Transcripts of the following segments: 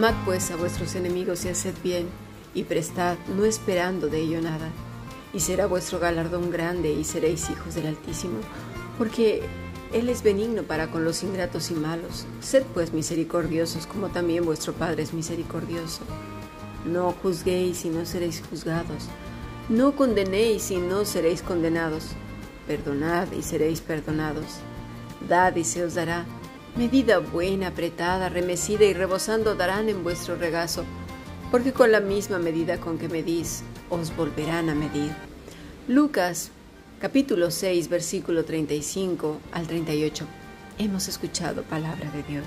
Amad pues a vuestros enemigos y haced bien, y prestad, no esperando de ello nada. Y será vuestro galardón grande y seréis hijos del Altísimo, porque Él es benigno para con los ingratos y malos. Sed pues misericordiosos, como también vuestro Padre es misericordioso. No juzguéis y no seréis juzgados. No condenéis y no seréis condenados. Perdonad y seréis perdonados. Dad y se os dará Medida buena, apretada, remecida y rebosando darán en vuestro regazo, porque con la misma medida con que medís, os volverán a medir. Lucas capítulo 6, versículo 35 al 38. Hemos escuchado palabra de Dios.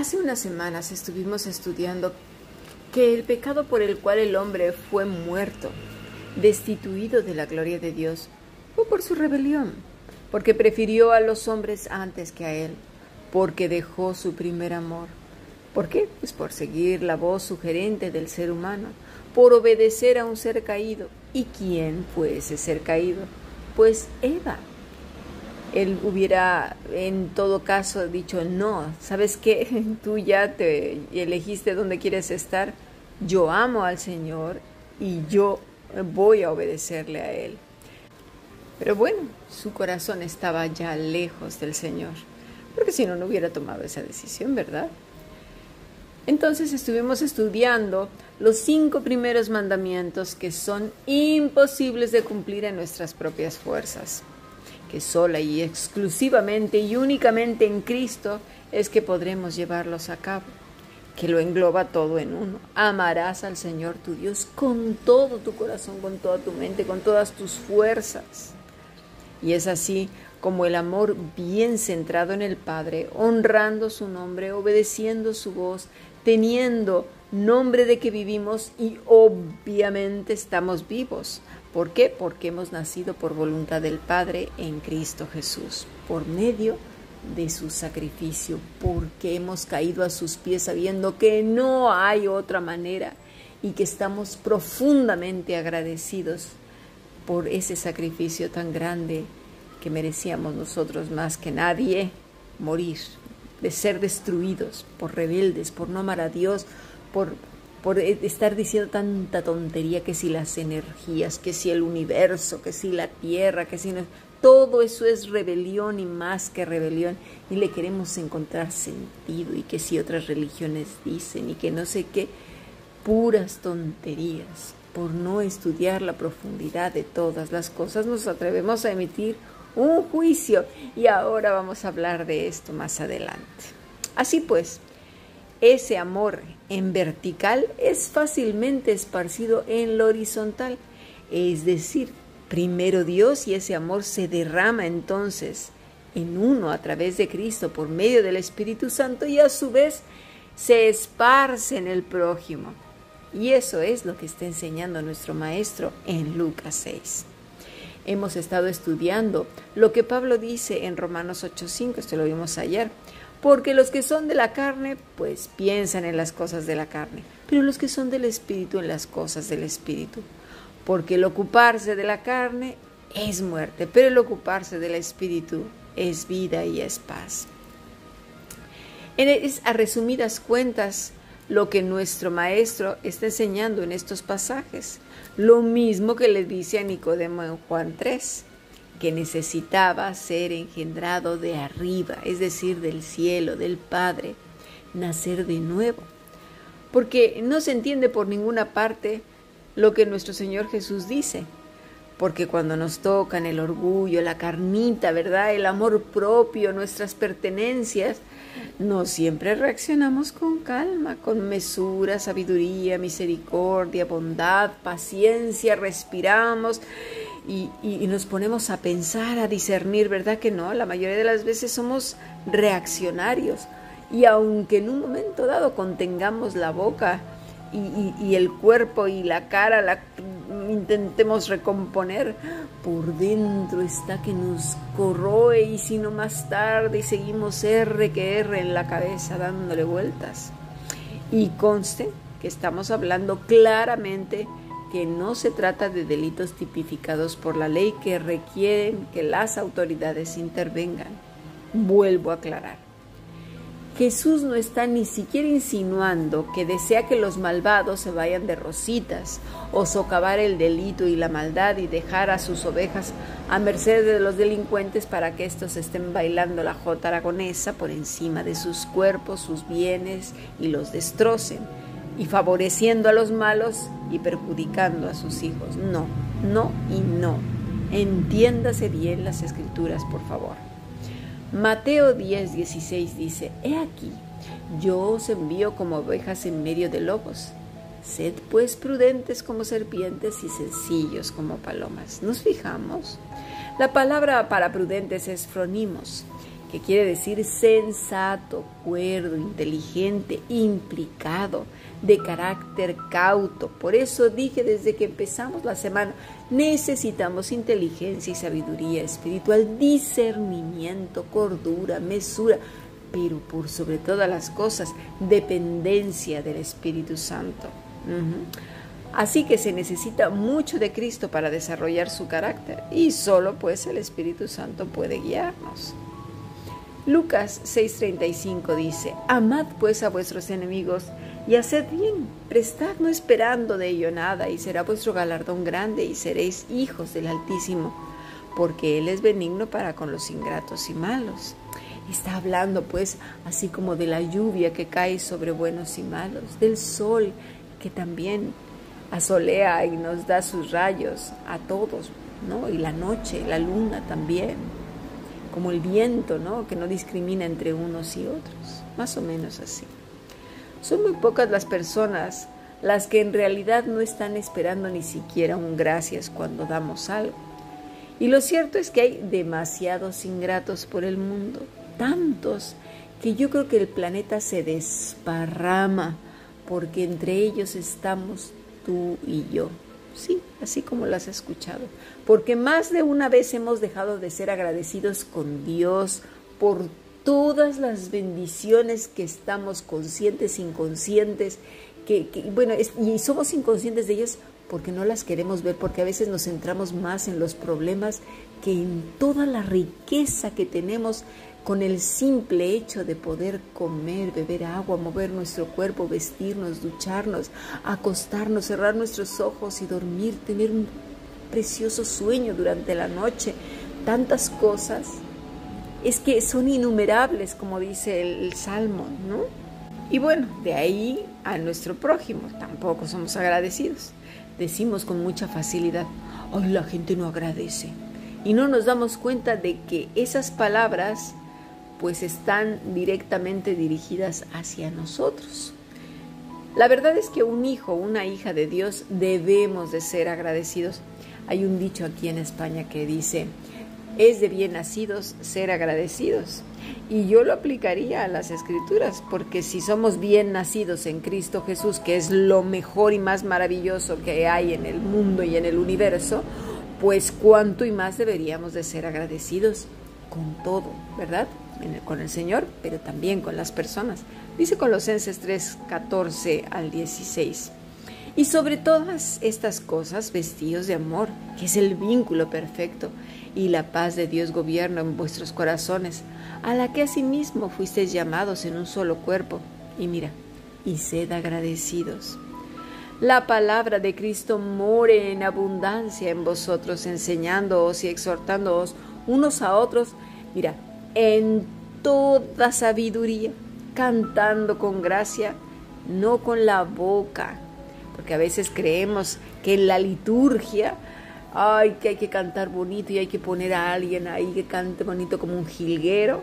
Hace unas semanas estuvimos estudiando que el pecado por el cual el hombre fue muerto, destituido de la gloria de Dios, fue por su rebelión, porque prefirió a los hombres antes que a Él porque dejó su primer amor. ¿Por qué? Pues por seguir la voz sugerente del ser humano, por obedecer a un ser caído. ¿Y quién fue ese ser caído? Pues Eva. Él hubiera en todo caso dicho, no, ¿sabes qué? Tú ya te elegiste dónde quieres estar. Yo amo al Señor y yo voy a obedecerle a Él. Pero bueno, su corazón estaba ya lejos del Señor porque si no, no hubiera tomado esa decisión, ¿verdad? Entonces estuvimos estudiando los cinco primeros mandamientos que son imposibles de cumplir en nuestras propias fuerzas, que sola y exclusivamente y únicamente en Cristo es que podremos llevarlos a cabo, que lo engloba todo en uno. Amarás al Señor tu Dios con todo tu corazón, con toda tu mente, con todas tus fuerzas. Y es así como el amor bien centrado en el Padre, honrando su nombre, obedeciendo su voz, teniendo nombre de que vivimos y obviamente estamos vivos. ¿Por qué? Porque hemos nacido por voluntad del Padre en Cristo Jesús, por medio de su sacrificio, porque hemos caído a sus pies sabiendo que no hay otra manera y que estamos profundamente agradecidos por ese sacrificio tan grande que merecíamos nosotros más que nadie morir, de ser destruidos por rebeldes, por no amar a Dios, por, por estar diciendo tanta tontería que si las energías, que si el universo, que si la tierra, que si no... Todo eso es rebelión y más que rebelión y le queremos encontrar sentido y que si otras religiones dicen y que no sé qué, puras tonterías. Por no estudiar la profundidad de todas las cosas nos atrevemos a emitir un juicio. Y ahora vamos a hablar de esto más adelante. Así pues, ese amor en vertical es fácilmente esparcido en lo horizontal. Es decir, primero Dios y ese amor se derrama entonces en uno a través de Cristo por medio del Espíritu Santo y a su vez se esparce en el prójimo. Y eso es lo que está enseñando nuestro Maestro en Lucas 6 hemos estado estudiando lo que Pablo dice en Romanos 8:5, esto lo vimos ayer, porque los que son de la carne, pues piensan en las cosas de la carne, pero los que son del Espíritu en las cosas del Espíritu, porque el ocuparse de la carne es muerte, pero el ocuparse del Espíritu es vida y es paz. Es a resumidas cuentas lo que nuestro maestro está enseñando en estos pasajes. Lo mismo que le dice a Nicodemo en Juan 3, que necesitaba ser engendrado de arriba, es decir, del cielo, del Padre, nacer de nuevo. porque no se entiende por ninguna parte lo que nuestro Señor Jesús dice. Porque cuando nos tocan el orgullo, la carnita, ¿verdad? El amor propio, nuestras pertenencias, no siempre reaccionamos con calma, con mesura, sabiduría, misericordia, bondad, paciencia, respiramos y, nos ponemos a pensar, a discernir, ¿verdad que no? La mayoría de las veces somos reaccionarios y aunque en un momento dado contengamos la boca y, el cuerpo y la cara, la intentemos recomponer, por dentro está que nos corroe y si no más tarde seguimos R que R en la cabeza dándole vueltas. Y conste que estamos hablando claramente que no se trata de delitos tipificados por la ley que requieren que las autoridades intervengan. Vuelvo a aclarar. Jesús no está ni siquiera insinuando que desea que los malvados se vayan de rositas o socavar el delito y la maldad y dejar a sus ovejas a merced de los delincuentes para que éstos estén bailando la jota aragonesa por encima de sus cuerpos, sus bienes y los destrocen y favoreciendo a los malos y perjudicando a sus hijos. No, no y no. Entiéndase bien las escrituras, por favor. Mateo 10, 16 dice, He aquí, yo os envío como ovejas en medio de lobos. Sed pues prudentes como serpientes y sencillos como palomas. ¿Nos fijamos? La palabra para prudentes es fronimos, que quiere decir sensato, cuerdo, inteligente, implicado, de carácter cauto. Por eso dije desde que empezamos la semana, necesitamos inteligencia y sabiduría espiritual, discernimiento, cordura, mesura, pero por sobre todas las cosas, dependencia del Espíritu Santo. Así que se necesita mucho de Cristo para desarrollar su carácter y solo pues el Espíritu Santo puede guiarnos. Lucas 6:35 dice, Amad pues a vuestros enemigos y haced bien, prestad no esperando de ello nada, y será vuestro galardón grande, y seréis hijos del Altísimo, porque Él es benigno para con los ingratos y malos. Está hablando pues así como de la lluvia que cae sobre buenos y malos, del sol que también asolea y nos da sus rayos a todos, ¿no? Y la noche, la luna también, como el viento, ¿no? Que no discrimina entre unos y otros, más o menos así. Son muy pocas las personas las que en realidad no están esperando ni siquiera un gracias cuando damos algo. Y lo cierto es que hay demasiados ingratos por el mundo, tantos que yo creo que el planeta se desparrama porque entre ellos estamos tú y yo. Sí, así como lo has escuchado. Porque más de una vez hemos dejado de ser agradecidos con Dios por todas las bendiciones que estamos conscientes, inconscientes, que, bueno, y somos inconscientes de ellas porque no las queremos ver, porque a veces nos centramos más en los problemas que en toda la riqueza que tenemos con el simple hecho de poder comer, beber agua, mover nuestro cuerpo, vestirnos, ducharnos, acostarnos, cerrar nuestros ojos y dormir, tener un precioso sueño durante la noche, tantas cosas es que son innumerables, como dice el, Salmo, ¿no? Y bueno, de ahí a nuestro prójimo, tampoco somos agradecidos. Decimos con mucha facilidad, ay, la gente no agradece. Y no nos damos cuenta de que esas palabras pues están directamente dirigidas hacia nosotros. La verdad es que un hijo, una hija de Dios debemos de ser agradecidos. Hay un dicho aquí en España que dice, es de bien nacidos ser agradecidos. Y yo lo aplicaría a las escrituras, porque si somos bien nacidos en Cristo Jesús, que es lo mejor y más maravilloso que hay en el mundo y en el universo, pues cuánto y más deberíamos de ser agradecidos con todo, ¿verdad? Con el Señor, pero también con las personas. Dice Colosenses 3, 14 al 16. Y sobre todas estas cosas, vestidos de amor, que es el vínculo perfecto, y la paz de Dios gobierna en vuestros corazones, a la que asimismo fuisteis llamados en un solo cuerpo. Y mira, y sed agradecidos. La palabra de Cristo more en abundancia en vosotros, enseñándoos y exhortándoos unos a otros, mira, en toda sabiduría, cantando con gracia no con la boca, porque a veces creemos que en la liturgia ay, que hay que cantar bonito y hay que poner a alguien ahí que cante bonito como un jilguero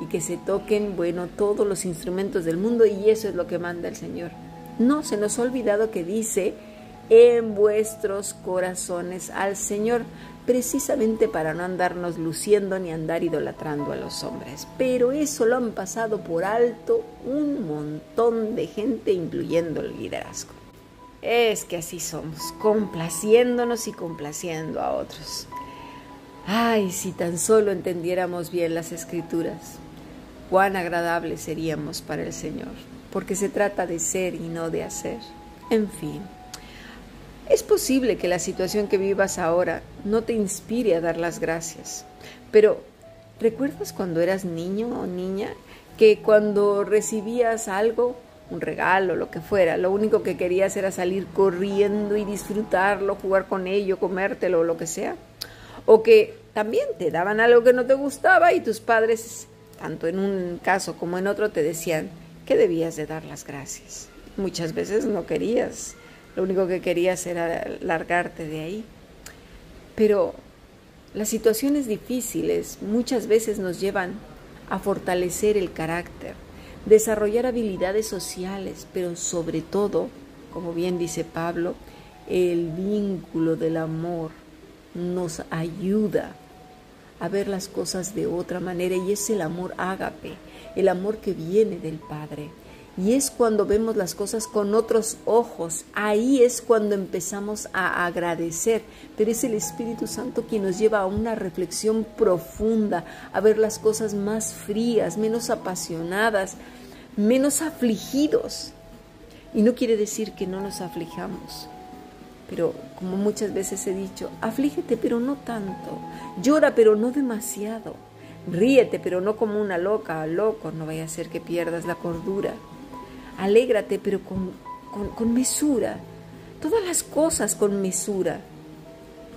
y que se toquen, bueno, todos los instrumentos del mundo y eso es lo que manda el Señor. No, se nos ha olvidado que dice en vuestros corazones al Señor, precisamente para no andarnos luciendo ni andar idolatrando a los hombres. Pero eso lo han pasado por alto un montón de gente, incluyendo el liderazgo. Es que así somos, complaciéndonos y complaciendo a otros. Ay, si tan solo entendiéramos bien las escrituras, cuán agradables seríamos para el Señor, porque se trata de ser y no de hacer. En fin, es posible que la situación que vivas ahora no te inspire a dar las gracias, pero ¿recuerdas cuando eras niño o niña que cuando recibías algo un regalo, lo que fuera. Lo único que querías era salir corriendo y disfrutarlo, jugar con ello, comértelo lo que sea. O que también te daban algo que no te gustaba y tus padres, tanto en un caso como en otro, te decían que debías de dar las gracias. Muchas veces no querías, lo único que querías era largarte de ahí. Pero las situaciones difíciles muchas veces nos llevan a fortalecer el carácter desarrollar habilidades sociales, pero sobre todo, como bien dice Pablo, el vínculo del amor nos ayuda a ver las cosas de otra manera y es el amor ágape, el amor que viene del Padre. Y es cuando vemos las cosas con otros ojos, ahí es cuando empezamos a agradecer, pero es el Espíritu Santo quien nos lleva a una reflexión profunda, a ver las cosas más frías, menos apasionadas, menos afligidos. Y no quiere decir que no nos aflijamos, pero como muchas veces he dicho, aflígete pero no tanto, llora pero no demasiado, ríete pero no como una loca, loco, no vaya a ser que pierdas la cordura, alégrate pero con, con, con mesura, todas las cosas con mesura,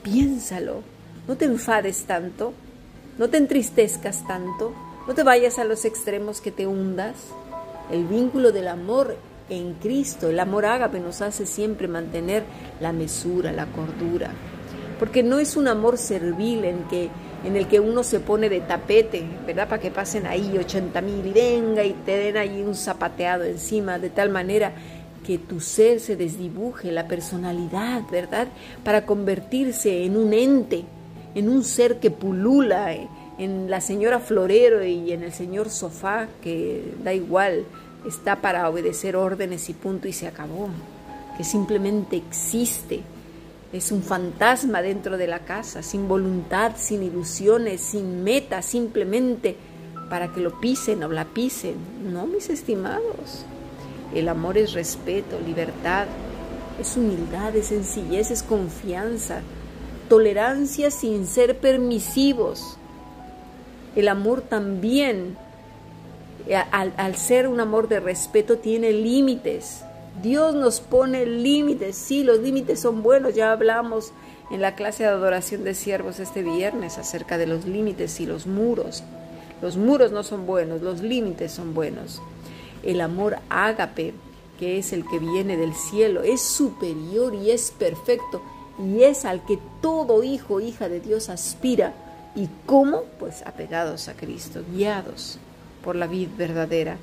piénsalo, no te enfades tanto, no te entristezcas tanto, no te vayas a los extremos que te hundas. El vínculo del amor en Cristo, el amor ágape nos hace siempre mantener la mesura, la cordura, porque no es un amor servil en que en el que uno se pone de tapete, ¿verdad? Para que pasen ahí 80 mil y venga y te den ahí un zapateado encima, de tal manera que tu ser se desdibuje, la personalidad, ¿verdad? Para convertirse en un ente, en un ser que pulula, en la señora Florero y en el señor Sofá, que da igual, está para obedecer órdenes y punto y se acabó, que simplemente existe, es un fantasma dentro de la casa, sin voluntad, sin ilusiones, sin meta, simplemente para que lo pisen o la pisen. No, mis estimados. El amor es respeto, libertad, es humildad, es sencillez, es confianza, tolerancia sin ser permisivos, el amor también, eh, al, ser un amor de respeto, tiene límites. Dios nos pone límites, sí, los límites son buenos, ya hablamos en la clase de adoración de siervos este viernes acerca de los límites y los muros. Los muros no son buenos, los límites son buenos. El amor ágape, que es el que viene del cielo, es superior y es perfecto y es al que todo hijo, hija de Dios aspira ¿Y cómo? Pues apegados a Cristo, guiados por la vida verdadera.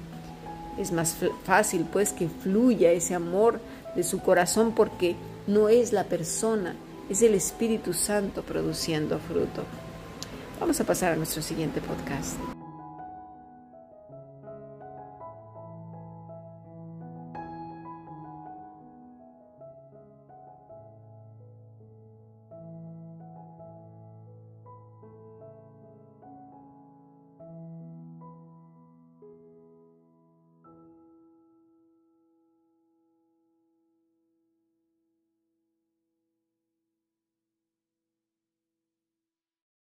Es más fácil pues que fluya ese amor de su corazón porque no es la persona, es el Espíritu Santo produciendo fruto. Vamos a pasar a nuestro siguiente podcast.